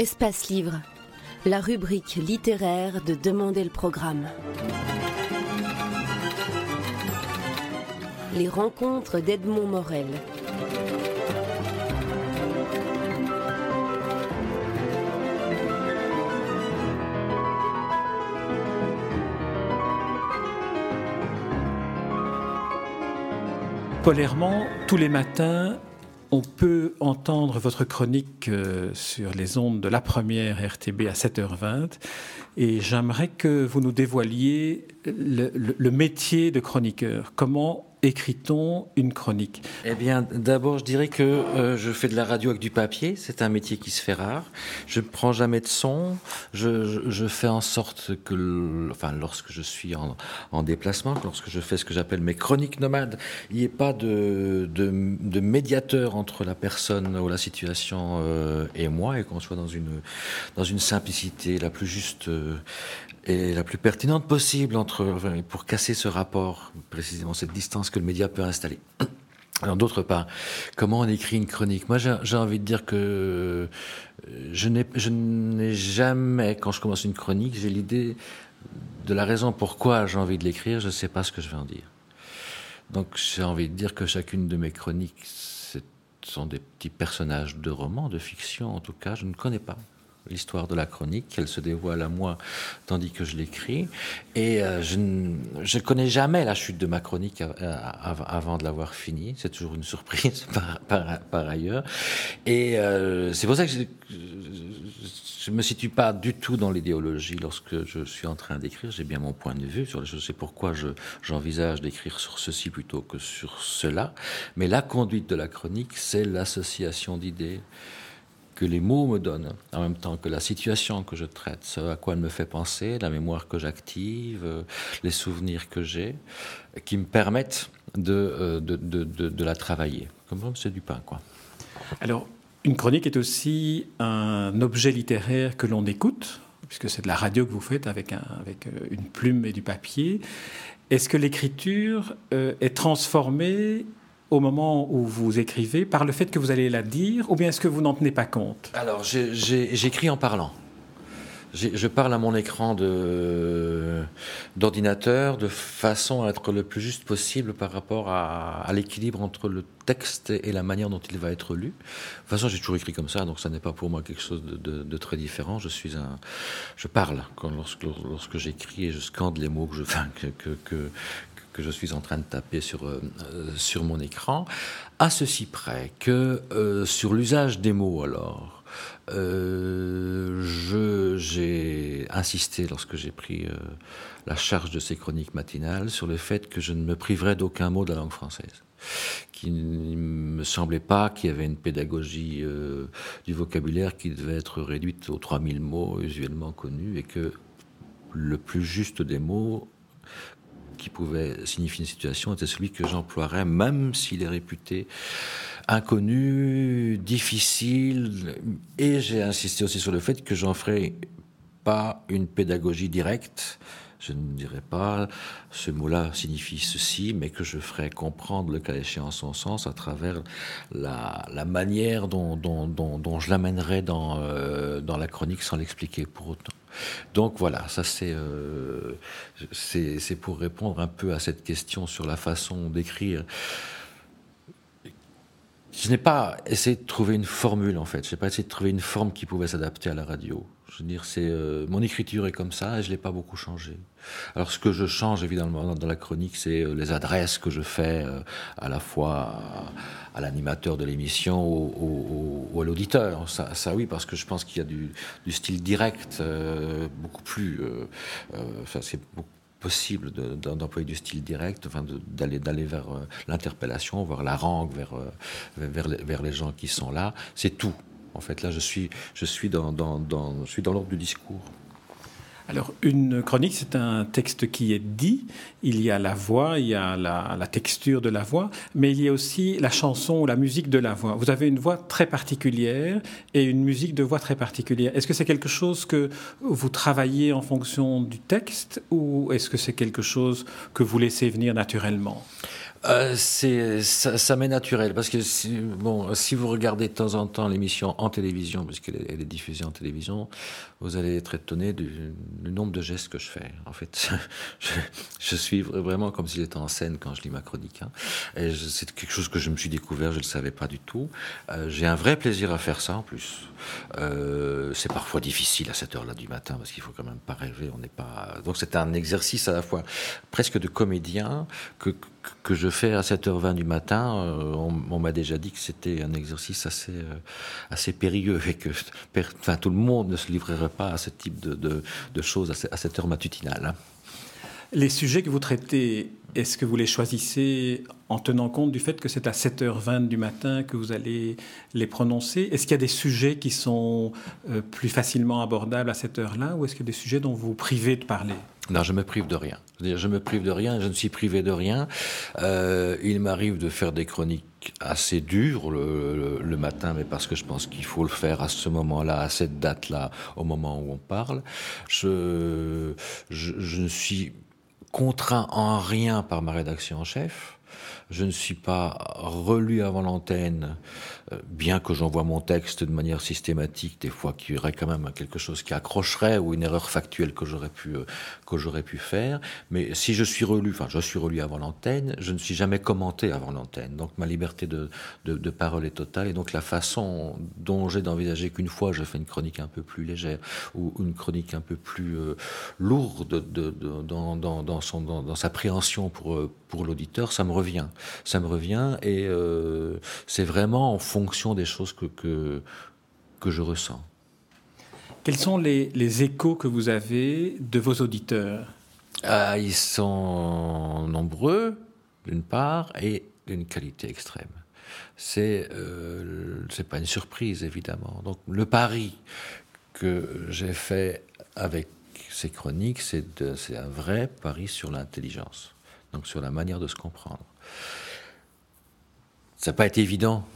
Espace Livre, la rubrique littéraire de Demander le programme. Les rencontres d'Edmond Morel. Polairement, tous les matins, on peut entendre votre chronique euh, sur les ondes de la première RTB à 7h20 et j'aimerais que vous nous dévoiliez le, le métier de chroniqueur. Comment écrit-on une chronique Eh bien, d'abord, je dirais que euh, je fais de la radio avec du papier. C'est un métier qui se fait rare. Je ne prends jamais de son. Je, je, fais en sorte que, enfin, lorsque je suis en, en, déplacement, lorsque je fais ce que j'appelle mes chroniques nomades, il n'y ait pas de, de, de, médiateur entre la personne ou la situation euh, et moi, et qu'on soit dans une, dans une simplicité la plus juste euh, et la plus pertinente possible entre, pour casser ce rapport, précisément cette distance que le média peut installer. Alors d'autre part, comment on écrit une chronique? Moi, j'ai envie de dire que euh, je n'ai jamais, quand je commence une chronique, j'ai l'idée de la raison pourquoi j'ai envie de l'écrire, je ne sais pas ce que je vais en dire. Donc j'ai envie de dire que chacune de mes chroniques, ce sont des petits personnages de romans, de fiction en tout cas, je ne connais pas l'histoire de la chronique, qu'elle se dévoile à moi tandis que je l'écris. Et euh, je ne connais jamais la chute de ma chronique avant de l'avoir finie. C'est toujours une surprise par, ailleurs. Et euh, c'est pour ça que je ne me situe pas du tout dans l'idéologie lorsque je suis en train d'écrire. J'ai bien mon point de vue sur les choses. C'est pourquoi j'envisage d'écrire sur ceci plutôt que sur cela. Mais la conduite de la chronique, c'est l'association d'idées que les mots me donnent, en même temps que la situation que je traite, ce à quoi elle me fait penser, la mémoire que j'active, euh, les souvenirs que j'ai, qui me permettent de, euh, de, de, de, la travailler. Comme c'est du pain, quoi. Alors, une chronique est aussi un objet littéraire que l'on écoute, puisque c'est de la radio que vous faites avec, un, avec euh, une plume et du papier. Est-ce que l'écriture est transformée au moment où vous écrivez par le fait que vous allez la dire ou bien est-ce que vous n'en tenez pas compte Alors j'écris en parlant. Je parle à mon écran d'ordinateur de, façon à être le plus juste possible par rapport à, l'équilibre entre le texte et la manière dont il va être lu. De toute façon, j'ai toujours écrit comme ça, donc ça n'est pas pour moi quelque chose de, très différent. Je suis un, je parle quand, lorsque, lorsque j'écris et je scande les mots que je, enfin, que, que, que je suis en train de taper sur, euh, sur mon écran, à ceci près que euh, sur l'usage des mots alors, euh, j'ai insisté lorsque j'ai pris la charge de ces chroniques matinales sur le fait que je ne me priverais d'aucun mot de la langue française qui ne me semblait pas qu'il y avait une pédagogie du vocabulaire qui devait être réduite aux 3000 mots usuellement connus et que le plus juste des mots qui pouvait signifier une situation était celui que j'emploierais, même s'il est réputé inconnu, difficile. Et j'ai insisté aussi sur le fait que j'en ferai pas une pédagogie directe. Je ne dirais pas ce mot-là signifie ceci, mais que je ferai comprendre le cas échéant son sens à travers la, la manière dont, dont, dont, dont je l'amènerai dans, euh, dans la chronique sans l'expliquer pour autant. Donc voilà, ça euh, c'est pour répondre un peu à cette question sur la façon d'écrire. Je n'ai pas essayé de trouver une formule en fait. Je n'ai pas essayé de trouver une forme qui pouvait s'adapter à la radio. Je veux dire, c'est euh, mon écriture est comme ça et je l'ai pas beaucoup changé. Alors ce que je change évidemment dans la chronique, c'est euh, les adresses que je fais à la fois à, l'animateur de l'émission ou, à l'auditeur. Ça, oui, parce que je pense qu'il y a du, style direct beaucoup plus. Possible d'employer du style direct, enfin d'aller d'aller vers euh, l'interpellation, vers la rangue, vers, euh, vers, les, gens qui sont là. C'est tout. En fait, là, je suis, je suis dans, dans je suis dans l'ordre du discours. Alors, une chronique, c'est un texte qui est dit. Il y a la voix, il y a la, texture de la voix, mais il y a aussi la chanson ou la musique de la voix. Vous avez une voix très particulière et une musique de voix très particulière. Est-ce que c'est quelque chose que vous travaillez en fonction du texte ou est-ce que c'est quelque chose que vous laissez venir naturellement? Euh, c'est ça, ça m'est naturel parce que si, bon, si vous regardez de temps en temps l'émission en télévision, puisqu'elle est, est diffusée en télévision, vous allez être étonné du, du, nombre de gestes que je fais. En fait, je, je suis vraiment comme si j'étais en scène quand je lis ma chronique. Hein. Et c'est quelque chose que je me suis découvert, je ne le savais pas du tout. Euh, J'ai un vrai plaisir à faire ça en plus. Euh, c'est parfois difficile à cette heure-là du matin parce qu'il faut quand même pas rêver. On n'est pas. Donc c'est un exercice à la fois presque de comédien que que je fais à 7h20 du matin, euh, on, m'a déjà dit que c'était un exercice assez, euh, assez périlleux et que enfin, tout le monde ne se livrerait pas à ce type de, de, de choses à, cette heure matutinale. Hein. Les sujets que vous traitez, est-ce que vous les choisissez en tenant compte du fait que c'est à 7h20 du matin que vous allez les prononcer? Est-ce qu'il y a des sujets qui sont euh, plus facilement abordables à cette heure-là ou est-ce qu'il y a des sujets dont vous vous privez de parler? Non, je me prive de rien. Je me prive de rien, je ne suis privé de rien. Euh, il m'arrive de faire des chroniques assez dures le, le, matin, mais parce que je pense qu'il faut le faire à ce moment-là, à cette date-là, au moment où on parle. Je, je, je ne suis contraint en rien par ma rédaction en chef. Je ne suis pas relu avant l'antenne, bien que j'envoie mon texte de manière systématique, des fois qu'il y aurait quand même quelque chose qui accrocherait ou une erreur factuelle que j'aurais pu euh, que j'aurais pu faire. Mais si je suis relu, enfin je suis relu avant l'antenne, je ne suis jamais commenté avant l'antenne. Donc ma liberté de, parole est totale et donc la façon dont j'ai d'envisager qu'une fois je fais une chronique un peu plus légère ou une chronique un peu plus euh, lourde de, de, dans, sa préhension pour, euh, l'auditeur, ça me revient ça me revient et euh, c'est vraiment en fonction des choses que, que, que je ressens. Quels sont les, les, échos que vous avez de vos auditeurs? Ah, Ils sont nombreux, d'une part, et d'une qualité extrême. C'est euh, c'est pas une surprise évidemment. Donc le pari que j'ai fait avec ces chroniques, c'est un vrai pari sur l'intelligence, donc sur la manière de se comprendre. Ça n'a pas été évident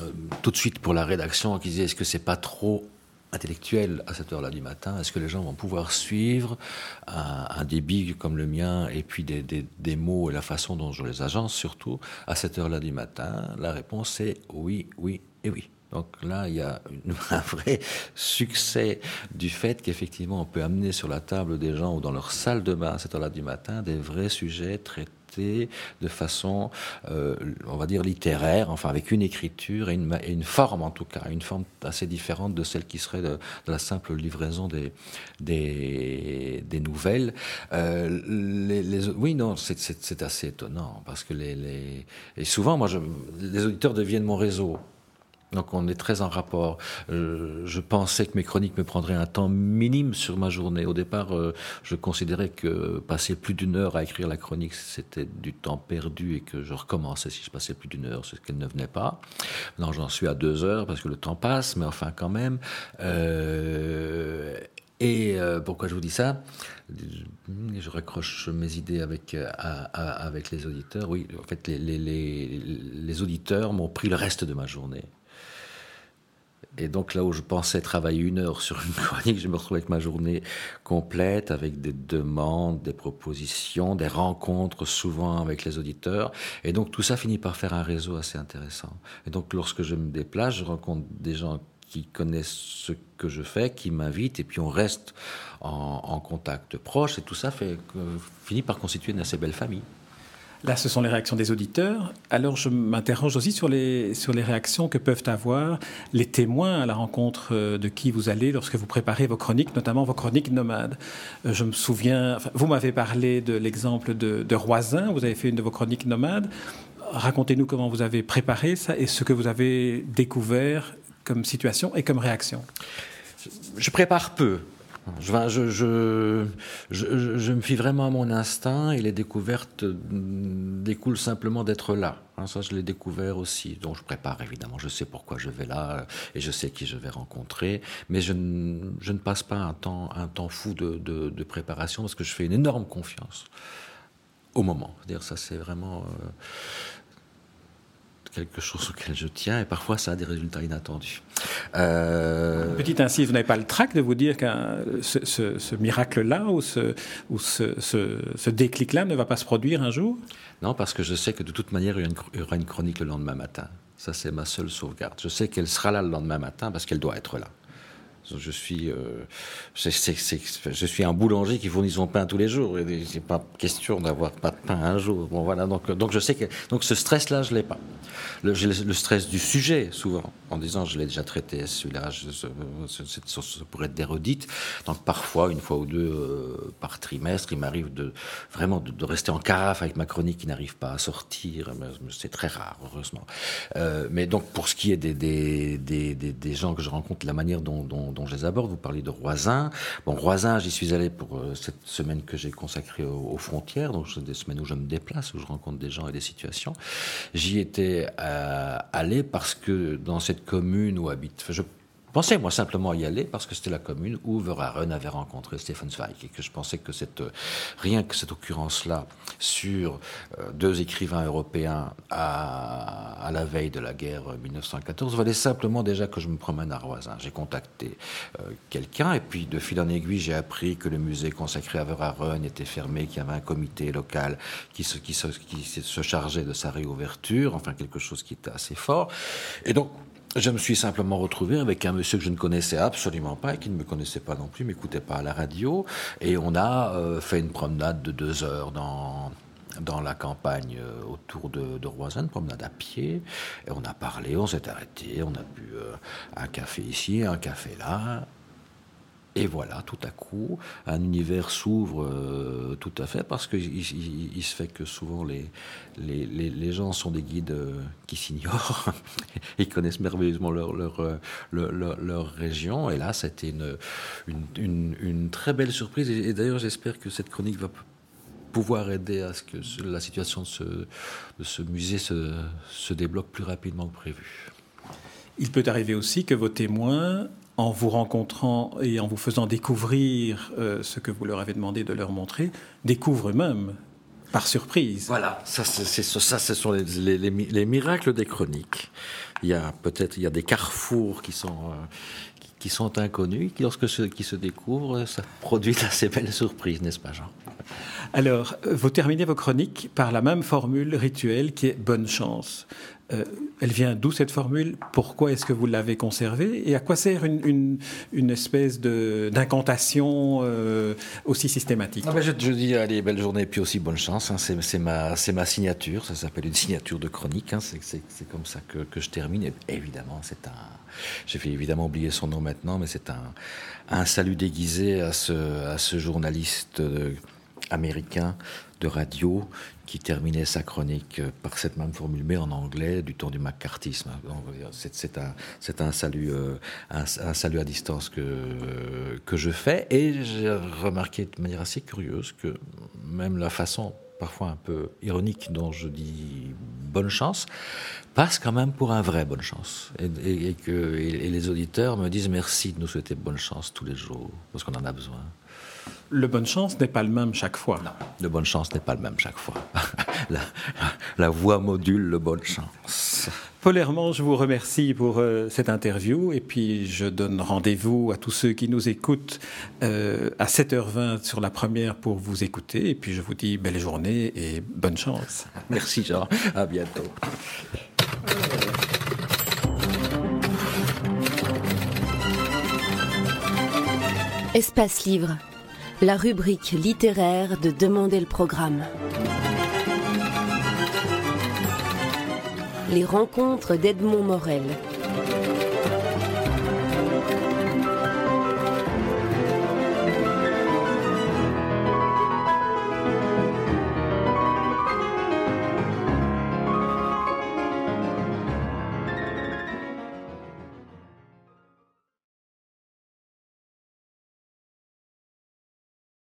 euh, tout de suite pour la rédaction qui disait est-ce que c'est pas trop intellectuel à cette heure-là du matin? Est-ce que les gens vont pouvoir suivre un, un débit comme le mien et puis des, des, mots et la façon dont je les agence surtout à cette heure-là du matin? La réponse est oui, oui et oui. Donc là, il y a un vrai succès du fait qu'effectivement, on peut amener sur la table des gens ou dans leur salle de bain à cette heure-là du matin des vrais sujets traités de façon, euh, on va dire, littéraire, enfin avec une écriture et une, forme en tout cas, une forme assez différente de celle qui serait de, la simple livraison des, des, nouvelles. Euh, oui, non, c'est assez étonnant parce que les, les et souvent, moi, les auditeurs deviennent mon réseau. Donc on est très en rapport. Euh, je pensais que mes chroniques me prendraient un temps minime sur ma journée. Au départ, euh, je considérais que passer plus d'une heure à écrire la chronique, c'était du temps perdu et que je recommençais si je passais plus d'une heure, c'est qu'elle ne venait pas. Non, j'en suis à deux heures parce que le temps passe, mais enfin quand même. Euh, et pourquoi je vous dis ça? Je raccroche mes idées avec, avec les auditeurs. Oui, en fait, les auditeurs m'ont pris le reste de ma journée. Et donc là où je pensais travailler une heure sur une chronique, je me retrouve avec ma journée complète, avec des demandes, des propositions, des rencontres souvent avec les auditeurs. Et donc tout ça finit par faire un réseau assez intéressant. Et donc lorsque je me déplace, je rencontre des gens qui connaissent ce que je fais, qui m'invitent, et puis on reste en, contact proche, et tout ça finit par constituer une assez belle famille. Là, ce sont les réactions des auditeurs. Alors, je m'interroge aussi sur les, sur les réactions que peuvent avoir les témoins à la rencontre euh, de qui vous allez lorsque vous préparez vos chroniques, notamment vos chroniques nomades. Euh, je me souviens, vous m'avez parlé de l'exemple de Roisin, vous avez fait une de vos chroniques nomades. Racontez-nous comment vous avez préparé ça et ce que vous avez découvert comme situation et comme réaction. Je prépare peu. Je, me fie vraiment à mon instinct et les découvertes découlent simplement d'être là. Hein, ça, je l'ai découvert aussi. Donc, je prépare évidemment. Je sais pourquoi je vais là et je sais qui je vais rencontrer. Mais je ne, passe pas un temps, fou de, préparation parce que je fais une énorme confiance au moment. -dire ça, c'est vraiment. Euh, quelque chose auquel je tiens et parfois ça a des résultats inattendus. Euh... Petite incise, vous n'avez pas le trac de vous dire que ce, ce, miracle-là ou, ce, ou ce déclic-là ne va pas se produire un jour? Non, parce que je sais que de toute manière, il y aura une chronique le lendemain matin. Ça, c'est ma seule sauvegarde. Je sais qu'elle sera là le lendemain matin parce qu'elle doit être là. Je suis, euh, je suis un boulanger qui fournit son pain tous les jours. Il n'est pas question d'avoir pas de pain un jour. Bon, voilà. Donc, donc je sais que donc ce stress-là, je l'ai pas. Le, le, stress du sujet, souvent, en disant je l'ai déjà traité, celui-là, ça pourrait être des redites. Donc parfois, une fois ou deux euh, par trimestre, il m'arrive de vraiment de, rester en carafe avec ma chronique qui n'arrive pas à sortir. C'est très rare, heureusement. Euh, mais donc pour ce qui est des, des, des, des, gens que je rencontre, la manière dont dont je les aborde. Vous parlez de Roisin. Bon, Roisin, j'y suis allé pour euh, cette semaine que j'ai consacrée aux, frontières, donc c'est des semaines où je me déplace, où je rencontre des gens et des situations. J'y étais euh, allé parce que dans cette commune où habite, pensais moi simplement y aller parce que c'était la commune où Verhaeren avait rencontré Stephen Zweig et que je pensais que cette, rien que cette occurrence-là sur euh, deux écrivains européens à, la veille de la guerre 1914 valait simplement déjà que je me promène à Roisin. J'ai contacté euh, quelqu'un et puis de fil en aiguille j'ai appris que le musée consacré à Verhaeren était fermé, qu'il y avait un comité local qui se, qui, se, qui se chargeait de sa réouverture, enfin quelque chose qui était assez fort. Et donc je me suis simplement retrouvé avec un monsieur que je ne connaissais absolument pas et qui ne me connaissait pas non plus, m'écoutait pas à la radio. Et on a euh, fait une promenade de deux heures dans, dans la campagne euh, autour de, de Roisin, une promenade à pied. Et on a parlé, on s'est arrêté, on a bu euh, un café ici, un café là. Et voilà, tout à coup, un univers s'ouvre euh, tout à fait parce qu'il il, se fait que souvent les, les, les, gens sont des guides euh, qui s'ignorent. Ils connaissent merveilleusement leur, leur, euh, leur, leur, région. Et là, c'était une, une, une, très belle surprise. Et, d'ailleurs, j'espère que cette chronique va pouvoir aider à ce que la situation de ce, de ce musée se, se débloque plus rapidement que prévu. Il peut arriver aussi que vos témoins en vous rencontrant et en vous faisant découvrir euh, ce que vous leur avez demandé de leur montrer, découvrent eux-mêmes par surprise. Voilà, ça, c'est, ça ce sont les, les, miracles des chroniques. Il y a peut-être il y a des carrefours qui sont euh, qui, sont inconnus, qui lorsque ceux qui se découvrent, ça produit d'assez belles surprises, n'est-ce pas, Jean? Alors, vous terminez vos chroniques par la même formule rituelle qui est bonne chance. Euh, elle vient d'où cette formule? Pourquoi est-ce que vous l'avez conservée? Et à quoi sert une, une, espèce d'incantation euh, aussi systématique? Je, dis allez, belle journée puis aussi bonne chance. Hein. c'est ma, ma signature, ça s'appelle une signature de chronique. Hein. c'est comme ça que, que, je termine. Et évidemment, c'est un. J'ai fait évidemment oublier son nom maintenant, mais c'est un, un salut déguisé à ce, à ce journaliste américain de radio qui terminait sa chronique euh, par cette même formule, mais en anglais, du temps du. C'est un, un, salut, euh, un, salut à distance que, je fais. Et j'ai remarqué de manière assez curieuse que même la façon parfois un peu ironique dont je dis bonne chance, passe quand même pour un vrai bonne chance. Et, et que et les auditeurs me disent merci de nous souhaiter bonne chance tous les jours, parce qu'on en a besoin le bonne chance n'est pas le même chaque fois. Non, le bonne chance n'est pas le même chaque fois. la, voix module le bonne chance. Paul Herman, je vous remercie pour euh, cette interview et puis je donne rendez-vous à tous ceux qui nous écoutent euh, à 7h20 sur la première pour vous écouter et puis je vous dis belle journée et bonne chance. Merci Jean, à bientôt. Espace Livre la rubrique littéraire de Demander le programme. Les rencontres d'Edmond Morel.